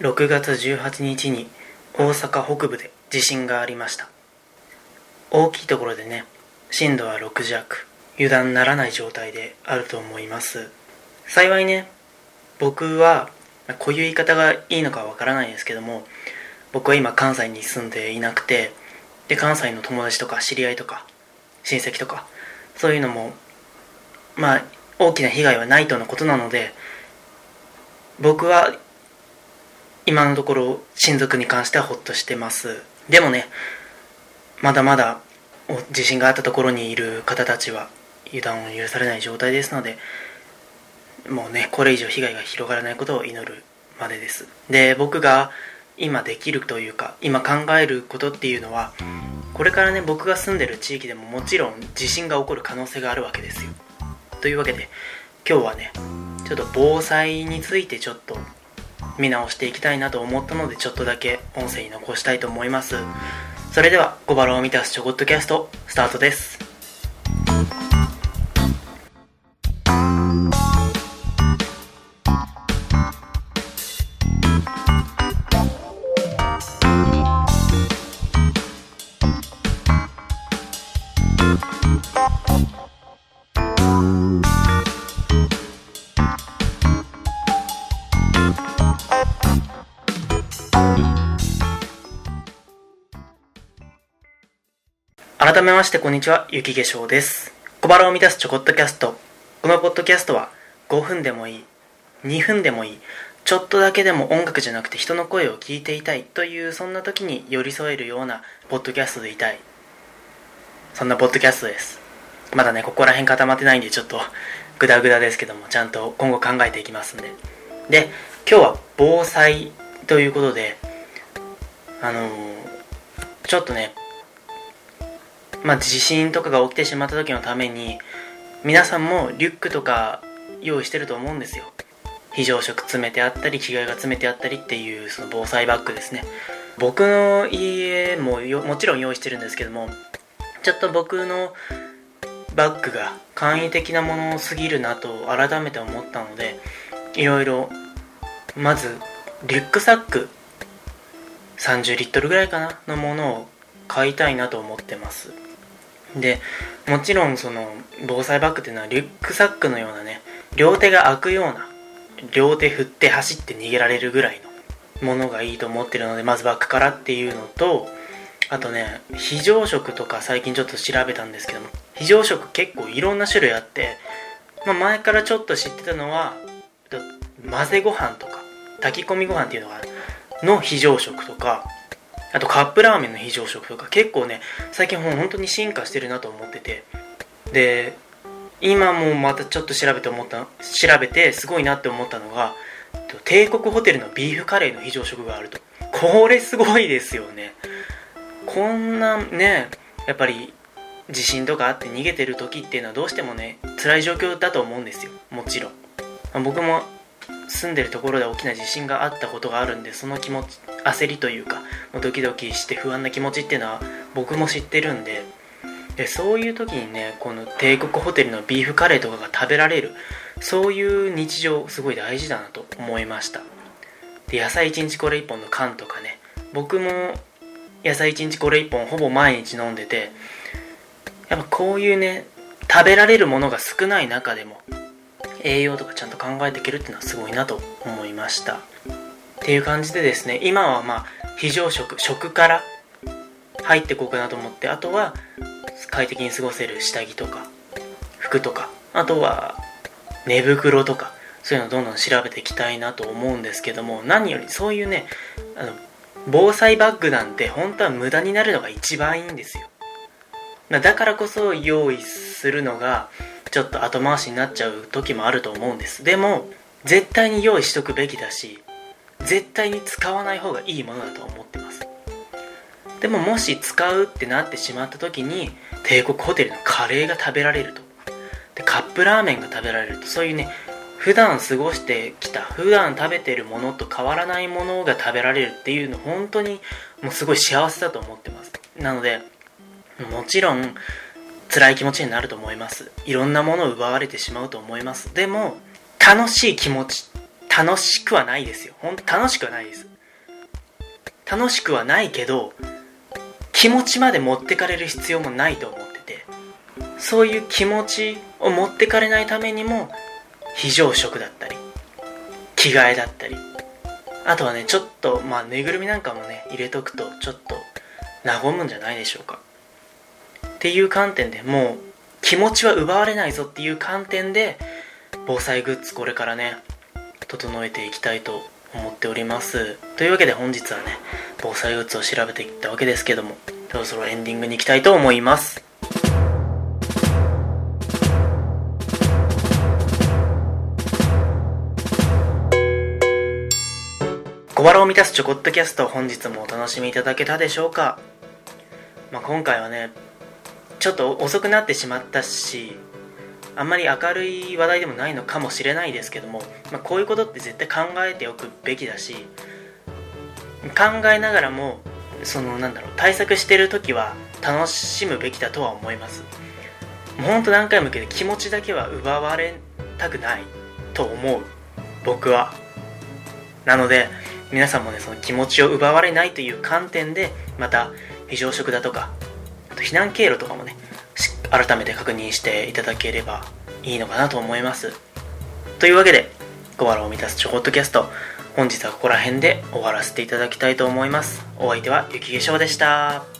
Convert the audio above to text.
6月18日に大阪北部で地震がありました。大きいところでね震度は6弱油断ならない状態であると思います。幸いね僕はこういう言い方がいいのかわからないですけども僕は今関西に住んでいなくてで関西の友達とか知り合いとか親戚とかそういうのもまあ大きな被害はないとのことなので僕は今のところ親族に関してはホッとしてます。でもねまだまだ地震があったところにいる方たちは油断を許されない状態ですのでもうねこれ以上被害が広がらないことを祈るまでです。で僕が今できるというか今考えることっていうのはこれからね僕が住んでる地域でももちろん地震が起こる可能性があるわけですよ。というわけで今日はねちょっと防災についてちょっと見直していきたいなと思ったのでちょっとだけ音声に残したいと思います。それでは小腹を満たすちょこっとキャストスタートです。改めましてこんにちは、雪化粧です。小腹を満たすちょこっとキャスト。このポッドキャストは5分でもいい、2分でもいい、ちょっとだけでも音楽じゃなくて人の声を聞いていたいというそんな時に寄り添えるようなポッドキャストでいたい。そんなポッドキャストです。まだね、ここら辺固まってないんでちょっとグダグダですけども、ちゃんと今後考えていきますんで。で、今日は防災ということで、あのー、ちょっとね、まあ、地震とかが起きてしまった時のために皆さんもリュックとか用意してると思うんですよ。非常食詰めてあったり着替えが詰めてあったりっていうその防災バッグですね。僕の家ももちろん用意してるんですけどもちょっと僕のバッグが簡易的なものすぎるなと改めて思ったのでいろいろまずリュックサック30リットルぐらいかなのものを買いたいなと思ってます。でもちろんその防災バッグっていうのはリュックサックのようなね両手が開くような両手振って走って逃げられるぐらいのものがいいと思ってるのでまずバッグからっていうのとあとね非常食とか最近ちょっと調べたんですけども非常食結構いろんな種類あって、まあ、前からちょっと知ってたのは混ぜご飯とか炊き込みご飯っていうのがの非常食とかあとカップラーメンの非常食とか結構ね最近本当に進化してるなと思ってて。で今もまたちょっと調べて思った調べてすごいなって思ったのが帝国ホテルのビーフカレーの非常食があると。これすごいですよね。こんなねやっぱり地震とかあって逃げてる時っていうのはどうしてもね辛い状況だと思うんですよ。もちろん。僕も住んでるところで大きな地震があったことがあるんでその気持ち焦りというかもうドキドキして不安な気持ちっていうのは僕も知ってるんででそういう時にねこの帝国ホテルのビーフカレーとかが食べられる。そういう日常すごい大事だなと思いました。で野菜1日これ1本の缶とかね。僕も野菜1日これ1本ほぼ毎日飲んでてやっぱこういうね食べられるものが少ない中でも栄養とかちゃんと考えていけるっていうのはすごいなと思いました。っていう感じでですね今はまあ非常食食から入っていこうかなと思ってあとは快適に過ごせる下着とか服とかあとは寝袋とかそういうのをどんどん調べていきたいなと思うんですけども何よりそういうねあの防災バッグなんて本当は無駄になるのが一番いいんですよ。だからこそ用意するのがちょっと後回しになっちゃう時もあると思うんです。でも絶対に用意しとくべきだし絶対に使わない方がいいものだと思ってます。でももし使うってなってしまった時に帝国ホテルのカレーが食べられると。でカップラーメンが食べられると。そういうね普段過ごしてきた普段食べてるものと変わらないものが食べられるっていうの本当にもうすごい幸せだと思ってます。なのでもちろん辛い気持ちになると思います。いろんなものを奪われてしまうと思います。でも楽しい気持ち楽しくはないですよ。ほんと楽しくはないです。楽しくはないけど気持ちまで持ってかれる必要もないと思っててそういう気持ちを持ってかれないためにも非常食だったり着替えだったりあとはねちょっとまあぬいぐるみなんかもね入れとくとちょっと和むんじゃないでしょうか。っていう観点でもう気持ちは奪われないぞっていう観点で防災グッズこれからね整えていきたいと思っております。というわけで本日はね防災グッズを調べていったわけですけどもそろそろエンディングに行きたいと思います。小腹を満たすちょこっとキャスト本日もお楽しみいただけたでしょうか、まあ、今回はねちょっと遅くなってしまったしあんまり明るい話題でもないのかもしれないですけども、まあ、こういうことって絶対考えておくべきだし考えながらもそのなんだろう対策してる時は楽しむべきだとは思います。もうほんと何回も言うけど気持ちだけは奪われたくないと思う僕は。なので皆さんもねその気持ちを奪われないという観点でまた非常食だとかと避難経路とかもね改めて確認していただければいいのかなと思います。というわけでコアラを満たすちょこっとキャスト本日はここら辺で終わらせていただきたいと思います。お相手は雪化粧でした。